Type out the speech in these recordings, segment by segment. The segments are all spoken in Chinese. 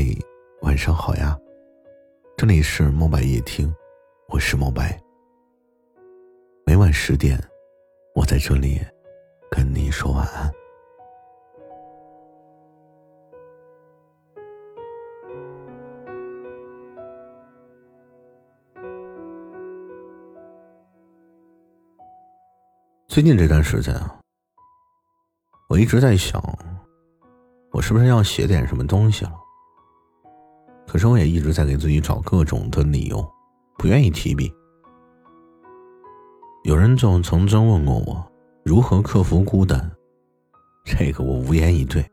位晚上好呀，这里是墨白夜听，我是墨白。每晚十点，我在这里跟你说晚安。最近这段时间啊，我一直在想，我是不是要写点什么东西了？可是我也一直在给自己找各种的理由，不愿意提笔。有人就曾经问过我，如何克服孤单？这个我无言以对，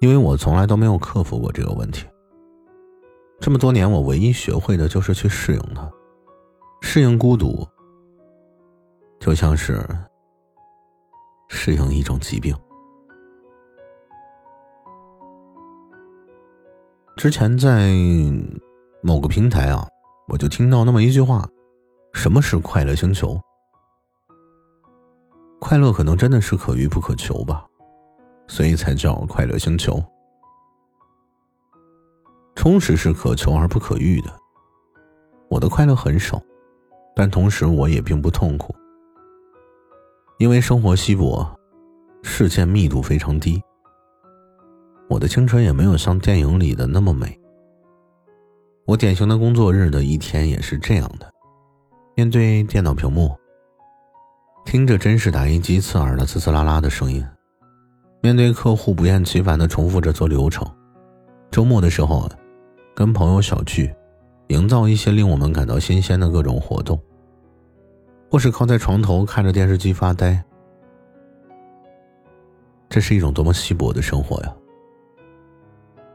因为我从来都没有克服过这个问题。这么多年，我唯一学会的就是去适应它，适应孤独。就像是适应一种疾病。之前在某个平台啊，我就听到那么一句话：“什么是快乐星球？快乐可能真的是可遇不可求吧，所以才叫快乐星球。充实是可求而不可遇的。我的快乐很少，但同时我也并不痛苦。”因为生活稀薄，事件密度非常低，我的青春也没有像电影里的那么美。我典型的工作日的一天也是这样的：面对电脑屏幕，听着真实打印机刺耳的滋滋啦啦的声音；面对客户不厌其烦的重复着做流程；周末的时候，跟朋友小聚，营造一些令我们感到新鲜的各种活动。或是靠在床头看着电视机发呆，这是一种多么稀薄的生活呀！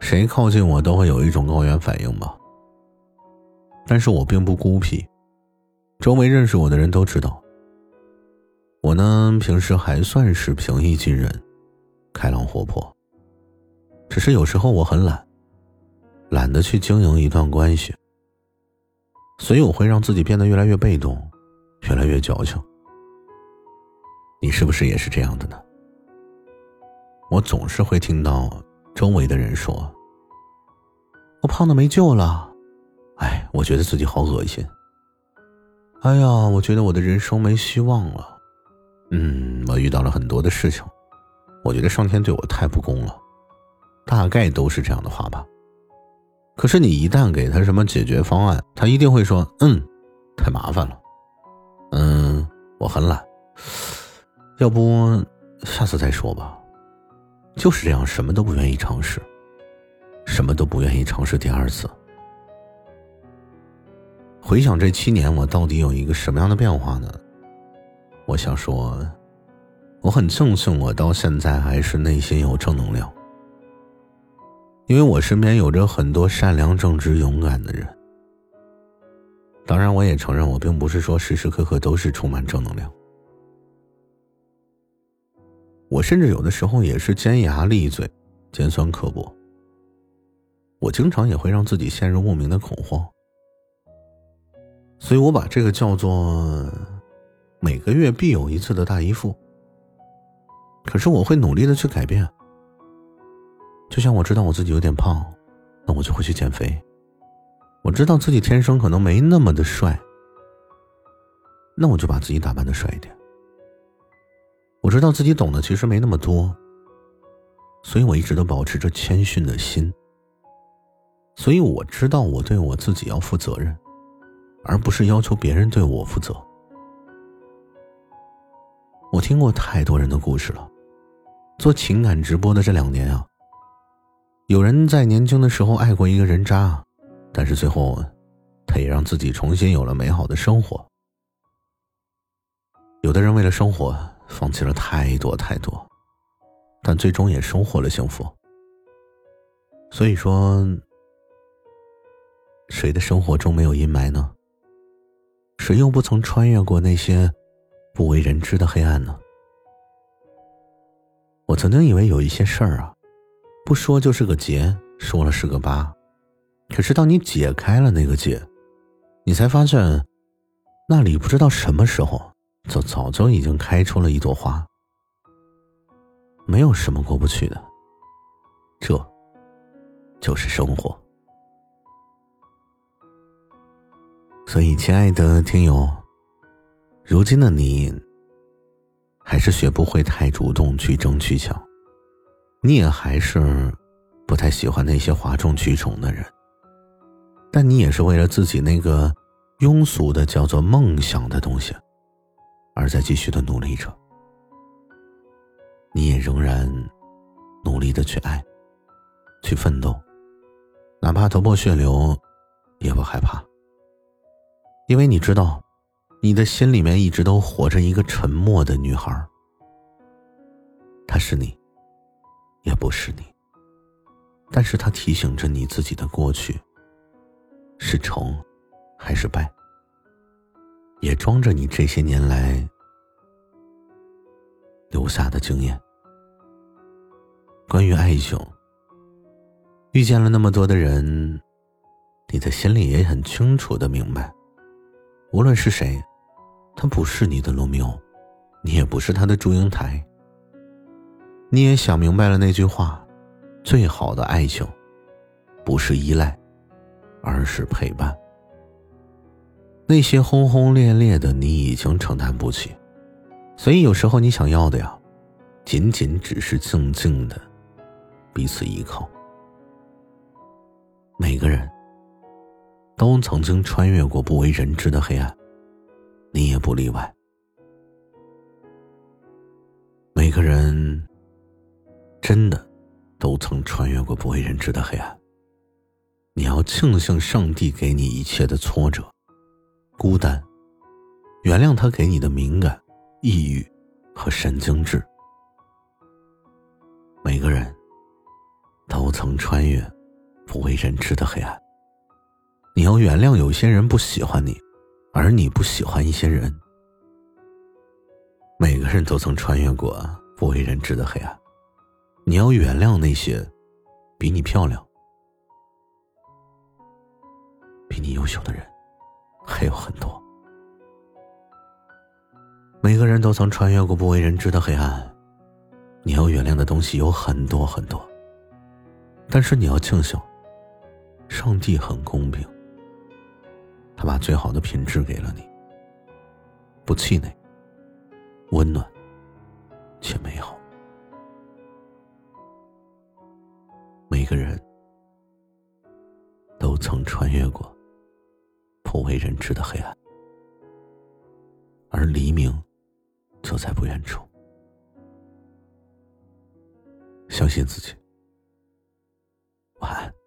谁靠近我都会有一种高原反应吧。但是我并不孤僻，周围认识我的人都知道，我呢平时还算是平易近人、开朗活泼。只是有时候我很懒，懒得去经营一段关系，所以我会让自己变得越来越被动。越来越矫情，你是不是也是这样的呢？我总是会听到周围的人说：“我胖的没救了。”哎，我觉得自己好恶心。哎呀，我觉得我的人生没希望了。嗯，我遇到了很多的事情，我觉得上天对我太不公了。大概都是这样的话吧。可是你一旦给他什么解决方案，他一定会说：“嗯，太麻烦了。”嗯，我很懒，要不下次再说吧。就是这样，什么都不愿意尝试，什么都不愿意尝试第二次。回想这七年，我到底有一个什么样的变化呢？我想说，我很庆幸我到现在还是内心有正能量，因为我身边有着很多善良、正直、勇敢的人。当然，我也承认，我并不是说时时刻刻都是充满正能量。我甚至有的时候也是尖牙利嘴、尖酸刻薄。我经常也会让自己陷入莫名的恐慌，所以我把这个叫做每个月必有一次的大姨夫。可是我会努力的去改变，就像我知道我自己有点胖，那我就会去减肥。我知道自己天生可能没那么的帅，那我就把自己打扮的帅一点。我知道自己懂的其实没那么多，所以我一直都保持着谦逊的心。所以我知道我对我自己要负责任，而不是要求别人对我负责。我听过太多人的故事了，做情感直播的这两年啊，有人在年轻的时候爱过一个人渣。但是最后，他也让自己重新有了美好的生活。有的人为了生活放弃了太多太多，但最终也收获了幸福。所以说，谁的生活中没有阴霾呢？谁又不曾穿越过那些不为人知的黑暗呢？我曾经以为有一些事儿啊，不说就是个结，说了是个疤。可是，当你解开了那个结，你才发现，那里不知道什么时候就早就已经开出了一朵花。没有什么过不去的，这就是生活。所以，亲爱的听友，如今的你，还是学不会太主动去争取抢，你也还是不太喜欢那些哗众取宠的人，但你也是为了自己那个庸俗的叫做梦想的东西，而在继续的努力着。你也仍然努力的去爱，去奋斗，哪怕头破血流，也不害怕。因为你知道，你的心里面一直都活着一个沉默的女孩。她是你，也不是你。但是她提醒着你自己的过去，是成，还是败？也装着你这些年来留下的经验。关于爱情，遇见了那么多的人，你的心里也很清楚的明白。无论是谁，他不是你的罗密欧，你也不是他的祝英台。你也想明白了那句话：最好的爱情，不是依赖，而是陪伴。那些轰轰烈烈的，你已经承担不起，所以有时候你想要的呀，仅仅只是静静的彼此依靠。每个人。都曾经穿越过不为人知的黑暗，你也不例外。每个人真的都曾穿越过不为人知的黑暗。你要庆幸上帝给你一切的挫折、孤单，原谅他给你的敏感、抑郁和神经质。每个人都曾穿越不为人知的黑暗。你要原谅有些人不喜欢你，而你不喜欢一些人。每个人都曾穿越过不为人知的黑暗，你要原谅那些比你漂亮、比你优秀的人，还有很多。每个人都曾穿越过不为人知的黑暗，你要原谅的东西有很多很多。但是你要庆幸，上帝很公平。他把最好的品质给了你，不气馁，温暖且美好。每个人都曾穿越过不为人知的黑暗而黎明就在不远处。相信自己晚安。